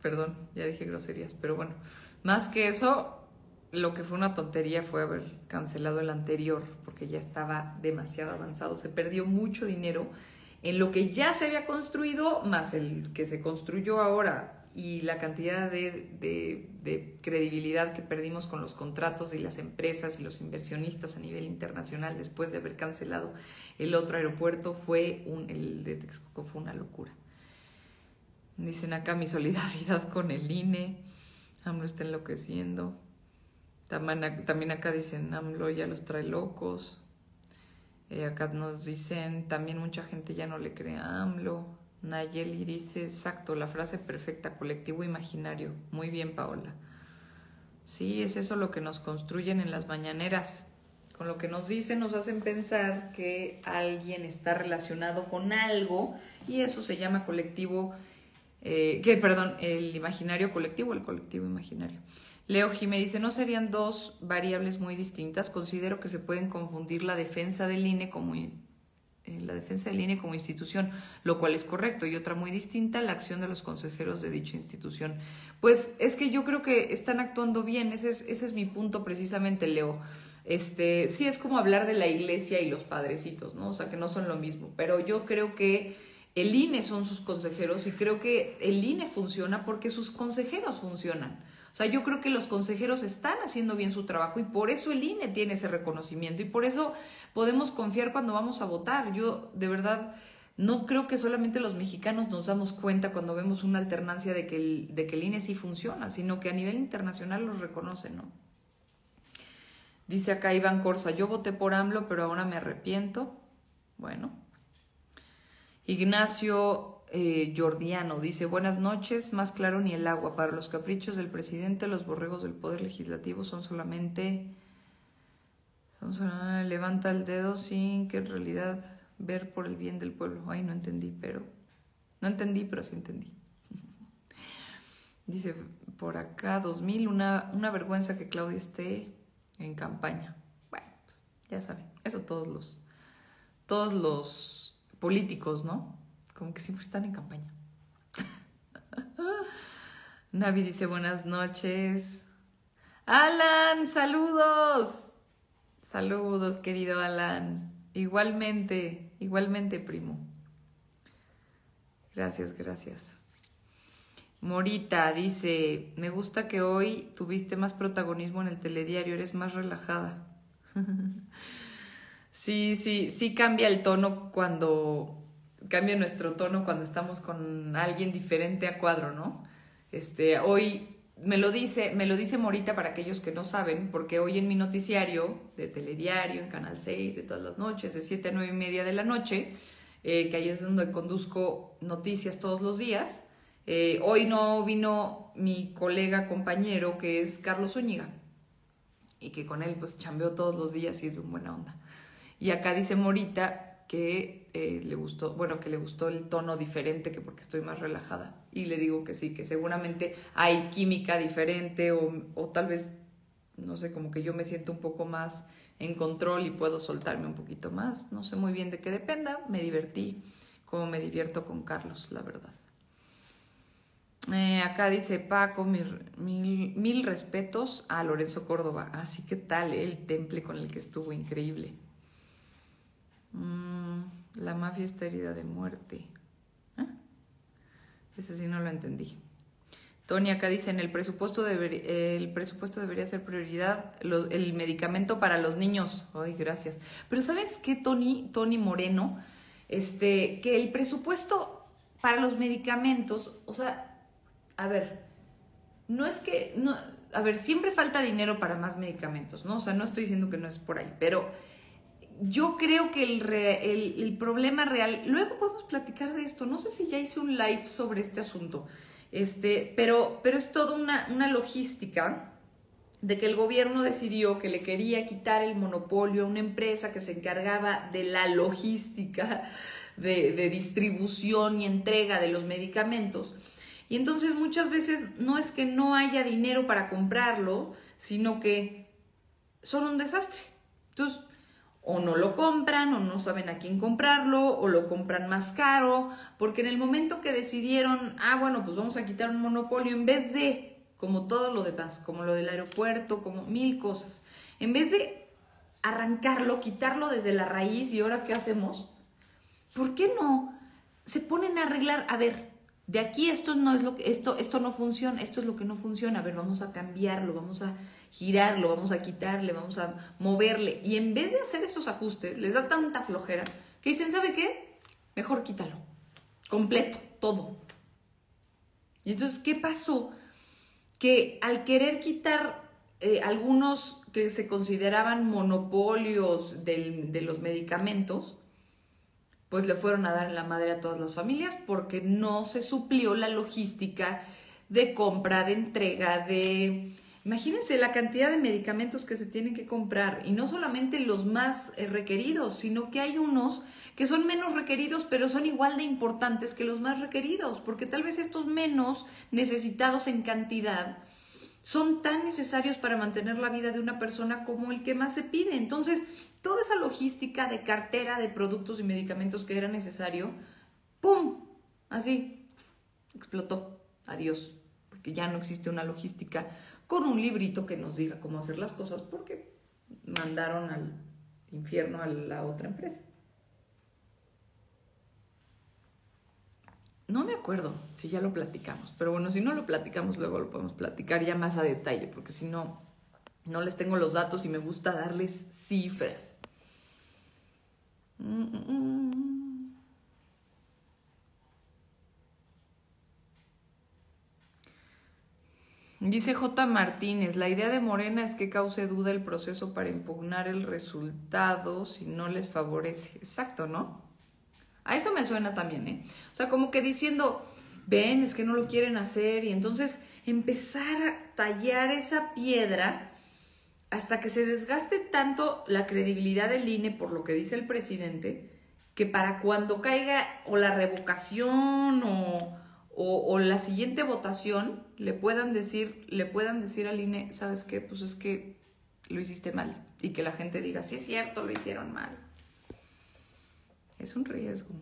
perdón, ya dije groserías, pero bueno, más que eso, lo que fue una tontería fue haber cancelado el anterior porque ya estaba demasiado avanzado. Se perdió mucho dinero en lo que ya se había construido, más el que se construyó ahora y la cantidad de, credibilidad que perdimos con los contratos y las empresas y los inversionistas a nivel internacional después de haber cancelado el otro aeropuerto fue un, el de Texcoco fue una locura. Dicen acá mi solidaridad con el INE, AMLO está enloqueciendo. También acá dicen, AMLO ya los trae locos. Eh, acá nos dicen, también mucha gente ya no le cree a AMLO. Nayeli dice, exacto, la frase perfecta, colectivo imaginario. Muy bien, Paola. Sí, es eso lo que nos construyen en las mañaneras. Con lo que nos dicen nos hacen pensar que alguien está relacionado con algo y eso se llama colectivo, eh, que perdón, el imaginario colectivo, el colectivo imaginario. Leo Jimé dice, no serían dos variables muy distintas. Considero que se pueden confundir la defensa del INE como la defensa del INE como institución, lo cual es correcto, y otra muy distinta, la acción de los consejeros de dicha institución. Pues es que yo creo que están actuando bien, ese es, ese es mi punto precisamente, Leo. Este, sí es como hablar de la iglesia y los padrecitos, ¿no? O sea, que no son lo mismo, pero yo creo que el INE son sus consejeros y creo que el INE funciona porque sus consejeros funcionan. O sea, yo creo que los consejeros están haciendo bien su trabajo y por eso el INE tiene ese reconocimiento y por eso podemos confiar cuando vamos a votar. Yo de verdad no creo que solamente los mexicanos nos damos cuenta cuando vemos una alternancia de que el, de que el INE sí funciona, sino que a nivel internacional los reconocen, ¿no? Dice acá Iván Corsa, yo voté por AMLO, pero ahora me arrepiento. Bueno. Ignacio eh, Jordiano dice, buenas noches, más claro ni el agua. Para los caprichos del presidente, los borregos del Poder Legislativo son solamente... Son solamente levanta el dedo sin que en realidad ver por el bien del pueblo. Ay, no entendí, pero... No entendí, pero sí entendí. Dice por acá, 2000, una, una vergüenza que Claudia esté en campaña. Bueno, pues, ya saben, eso todos los, todos los políticos, ¿no? Como que siempre están en campaña. Navi dice buenas noches. Alan, saludos. Saludos, querido Alan. Igualmente, igualmente, primo. Gracias, gracias. Morita dice, me gusta que hoy tuviste más protagonismo en el telediario, eres más relajada. sí, sí, sí cambia el tono cuando cambia nuestro tono cuando estamos con alguien diferente a cuadro, ¿no? Este, hoy me lo dice, me lo dice Morita para aquellos que no saben, porque hoy en mi noticiario de Telediario, en Canal 6, de todas las noches, de 7 a 9 y media de la noche, eh, que ahí es donde conduzco noticias todos los días, eh, hoy no vino mi colega, compañero, que es Carlos Zúñiga, y que con él pues chambeó todos los días y es de buena onda. Y acá dice Morita que eh, le gustó, bueno, que le gustó el tono diferente que porque estoy más relajada. Y le digo que sí, que seguramente hay química diferente o, o tal vez no sé, como que yo me siento un poco más en control y puedo soltarme un poquito más. No sé muy bien de qué dependa, me divertí como me divierto con Carlos, la verdad. Eh, acá dice Paco, mil, mil, respetos a Lorenzo Córdoba. Así que tal, el temple con el que estuvo, increíble. Mm, la mafia está herida de muerte. ¿Eh? Ese sí no lo entendí. Tony acá dice, en el presupuesto, el presupuesto debería ser prioridad el medicamento para los niños. Ay, gracias. Pero ¿sabes qué, Tony, Tony Moreno? Este, que el presupuesto para los medicamentos, o sea, a ver, no es que, no, a ver, siempre falta dinero para más medicamentos, ¿no? O sea, no estoy diciendo que no es por ahí, pero yo creo que el, el, problema real, luego podemos platicar de esto, no sé si ya hice un live sobre este asunto, este, pero, pero es toda una, una logística de que el gobierno decidió que le quería quitar el monopolio a una empresa que se encargaba de la logística de, de distribución y entrega de los medicamentos. Y entonces muchas veces no es que no haya dinero para comprarlo, sino que son un desastre. Entonces, o no lo compran, o no saben a quién comprarlo, o lo compran más caro, porque en el momento que decidieron, ah, bueno, pues vamos a quitar un monopolio, en vez de, como todo lo demás, como lo del aeropuerto, como mil cosas, en vez de arrancarlo, quitarlo desde la raíz y ahora qué hacemos, ¿por qué no se ponen a arreglar? A ver, de aquí esto no es lo que, esto, esto no funciona, esto es lo que no funciona, a ver, vamos a cambiarlo, vamos a girarlo, vamos a quitarle, vamos a moverle. Y en vez de hacer esos ajustes, les da tanta flojera que dicen, ¿sabe qué? Mejor quítalo. Completo, todo. Y entonces, ¿qué pasó? Que al querer quitar eh, algunos que se consideraban monopolios de los medicamentos, pues le fueron a dar la madre a todas las familias porque no se suplió la logística de compra, de entrega, de Imagínense la cantidad de medicamentos que se tienen que comprar y no solamente los más eh, requeridos, sino que hay unos que son menos requeridos, pero son igual de importantes que los más requeridos, porque tal vez estos menos necesitados en cantidad son tan necesarios para mantener la vida de una persona como el que más se pide. Entonces, toda esa logística de cartera de productos y medicamentos que era necesario, ¡pum! Así, explotó. Adiós, porque ya no existe una logística con un librito que nos diga cómo hacer las cosas porque mandaron al infierno a la otra empresa. No me acuerdo si ya lo platicamos, pero bueno, si no lo platicamos, luego lo podemos platicar ya más a detalle, porque si no, no les tengo los datos y me gusta darles cifras. Mm, mm, mm. Dice J. Martínez, la idea de Morena es que cause duda el proceso para impugnar el resultado si no les favorece. Exacto, ¿no? A eso me suena también, ¿eh? O sea, como que diciendo, ven, es que no lo quieren hacer y entonces empezar a tallar esa piedra hasta que se desgaste tanto la credibilidad del INE por lo que dice el presidente, que para cuando caiga o la revocación o o, la siguiente votación le puedan decir, le puedan decir al INE, ¿sabes qué? Pues es que lo hiciste mal. Y que la gente diga, sí es cierto, lo hicieron mal. Es un riesgo.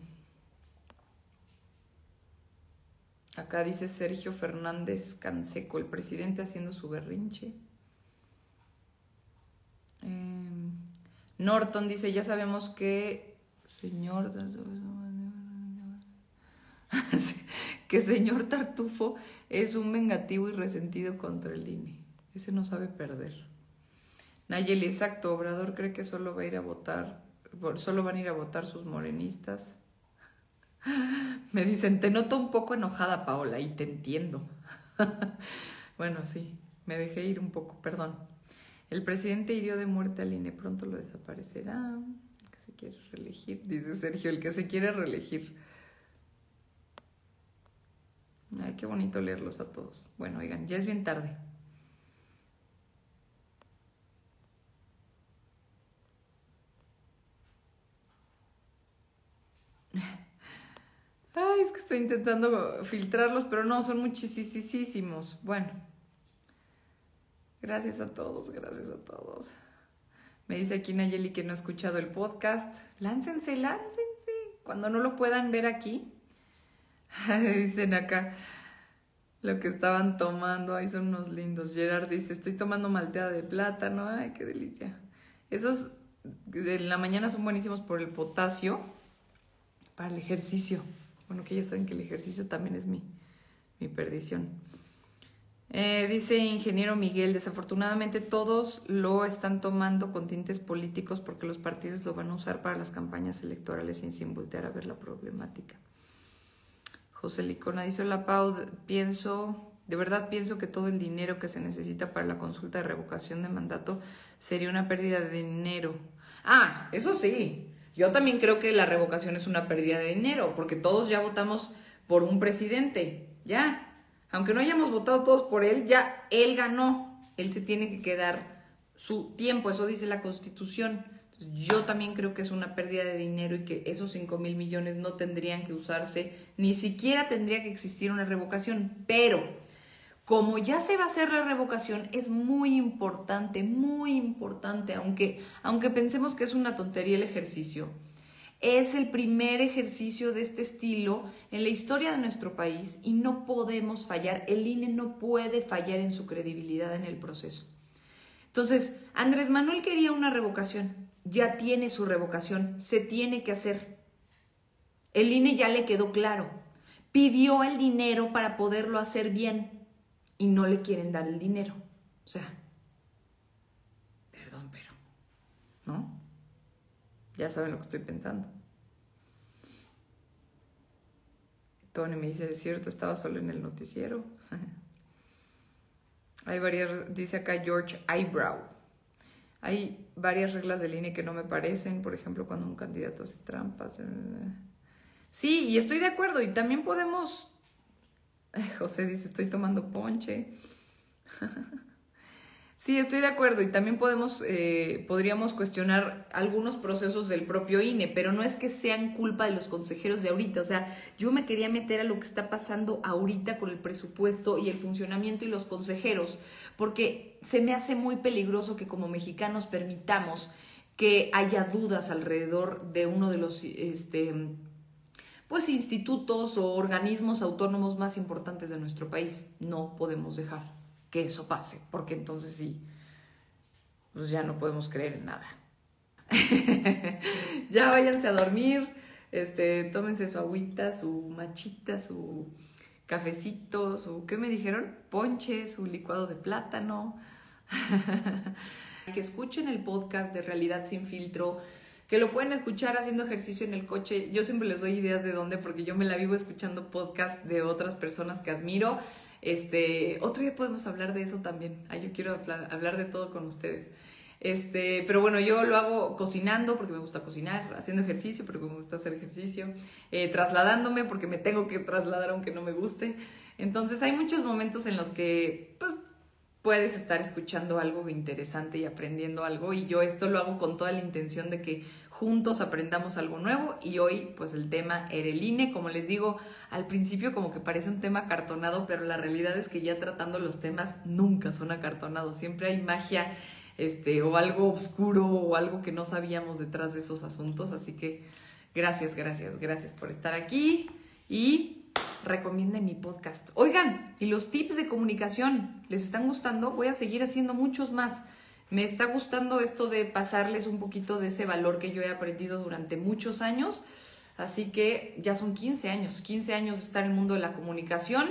Acá dice Sergio Fernández Canseco, el presidente haciendo su berrinche. Em, Norton dice, ya sabemos que, señor que señor Tartufo es un vengativo y resentido contra el INE. Ese no sabe perder. Nayeli, exacto, Obrador cree que solo va a ir a votar, solo van a ir a votar sus morenistas. Me dicen, te noto un poco enojada, Paola, y te entiendo. bueno, sí, me dejé ir un poco, perdón. El presidente hirió de muerte al INE, pronto lo desaparecerá. El que se quiere reelegir, dice Sergio, el que se quiere reelegir. Ay, qué bonito leerlos a todos. Bueno, oigan, ya es bien tarde. Ay, es que estoy intentando filtrarlos, pero no, son muchísimos. Bueno. Gracias a todos, gracias a todos. Me dice aquí Nayeli que no ha escuchado el podcast. Láncense, láncense. Cuando no lo puedan ver aquí. Dicen acá lo que estaban tomando. Ahí son unos lindos. Gerard dice, estoy tomando malteada de plátano. Ay, qué delicia. Esos de la mañana son buenísimos por el potasio para el ejercicio. Bueno, que ya saben que el ejercicio también es mi, mi perdición. Eh, dice ingeniero Miguel, desafortunadamente todos lo están tomando con tintes políticos porque los partidos lo van a usar para las campañas electorales y sin voltear a ver la problemática. José Licona dice, hola Pau, pienso, de verdad pienso que todo el dinero que se necesita para la consulta de revocación de mandato sería una pérdida de dinero. Ah, eso sí, yo también creo que la revocación es una pérdida de dinero porque todos ya votamos por un presidente, ya, aunque no hayamos votado todos por él, ya él ganó. Él se tiene que quedar su tiempo, eso dice la Constitución. yo también creo que es una pérdida de dinero y que esos 5 mil millones no tendrían que usarse, ni siquiera tendría que existir una revocación. Pero como ya se va a hacer la revocación, es muy importante, muy importante, aunque, aunque pensemos que es una tontería el ejercicio es el primer ejercicio de este estilo en la historia de nuestro país y no podemos fallar. El INE no puede fallar en su credibilidad en el proceso. Entonces, Andrés Manuel quería una revocación, ya tiene su revocación, se tiene que hacer. El INE ya le quedó claro, pidió el dinero para poderlo hacer bien y no le quieren dar el dinero. O sea, perdón, pero, ¿no? Ya saben lo que estoy pensando. Tony me dice, es cierto, estaba solo en el noticiero. Hay varias, dice acá George Eyebrow. Hay varias reglas del INE que no me parecen, por ejemplo, cuando un candidato hace trampas. Eh, sí, y estoy de acuerdo, y también podemos... José dice, estoy tomando ponche. Sí, estoy de acuerdo y también podemos, eh, podríamos cuestionar algunos procesos del propio INE, pero no es que sean culpa de los consejeros de ahorita. O sea, yo me quería meter a lo que está pasando ahorita con el presupuesto y el funcionamiento y los consejeros, porque se me hace muy peligroso que como mexicanos permitamos que haya dudas alrededor de uno de los este, pues institutos o organismos autónomos más importantes de nuestro país. No podemos dejar que eso pase, porque entonces sí, pues ya no podemos creer en nada. ya váyanse a dormir, este, tómense su agüita, su machita, su cafecito, su, ¿qué me dijeron? Ponche, su licuado de plátano. que escuchen el podcast de Realidad sin filtro, que lo pueden escuchar haciendo ejercicio en el coche. Yo siempre les doy ideas de dónde, porque yo me la vivo escuchando podcast de otras personas que admiro. Este, otro día podemos hablar de eso también. Ay, yo quiero hablar de todo con ustedes. Este, pero bueno, yo lo hago cocinando porque me gusta cocinar, haciendo ejercicio porque me gusta hacer ejercicio, eh, trasladándome porque me tengo que trasladar aunque no me guste. Entonces hay muchos momentos en los que pues, puedes estar escuchando algo interesante y aprendiendo algo y yo esto lo hago con toda la intención de que juntos aprendamos algo nuevo y hoy pues el tema era el INE, como les digo, al principio como que parece un tema acartonado, pero la realidad es que ya tratando los temas nunca son acartonados, siempre hay magia este o algo oscuro o algo que no sabíamos detrás de esos asuntos, así que gracias, gracias, gracias por estar aquí y recomienden mi podcast. Oigan, y los tips de comunicación, ¿les están gustando? Voy a seguir haciendo muchos más. Me está gustando esto de pasarles un poquito de ese valor que yo he aprendido durante muchos años. Así que ya son 15 años, 15 años de estar en el mundo de la comunicación.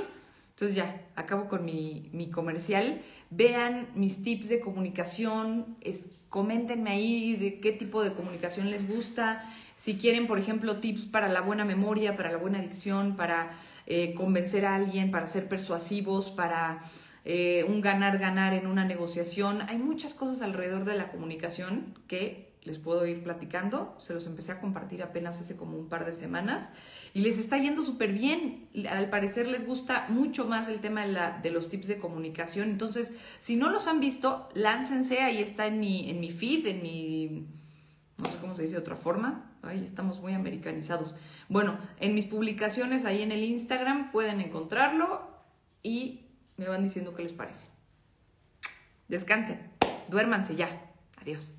Entonces ya, acabo con mi, comercial. Vean mis tips de comunicación, es, coméntenme ahí de qué tipo de comunicación les gusta. Si quieren, por ejemplo, tips para la buena memoria, para la buena dicción, para eh, convencer a alguien, para ser persuasivos, para eh, un ganar-ganar en una negociación. Hay muchas cosas alrededor de la comunicación que les puedo ir platicando. Se los empecé a compartir apenas hace como un par de semanas y les está yendo súper bien. Al parecer les gusta mucho más el tema de, la, de, los tips de comunicación. Entonces, si no los han visto, láncense. Ahí está en mi, en mi feed, en mi... No sé cómo se dice de otra forma. Ahí estamos muy americanizados. Bueno, en mis publicaciones ahí en el Instagram pueden encontrarlo y me van diciendo qué les parece. Descansen, duérmanse ya. Adiós.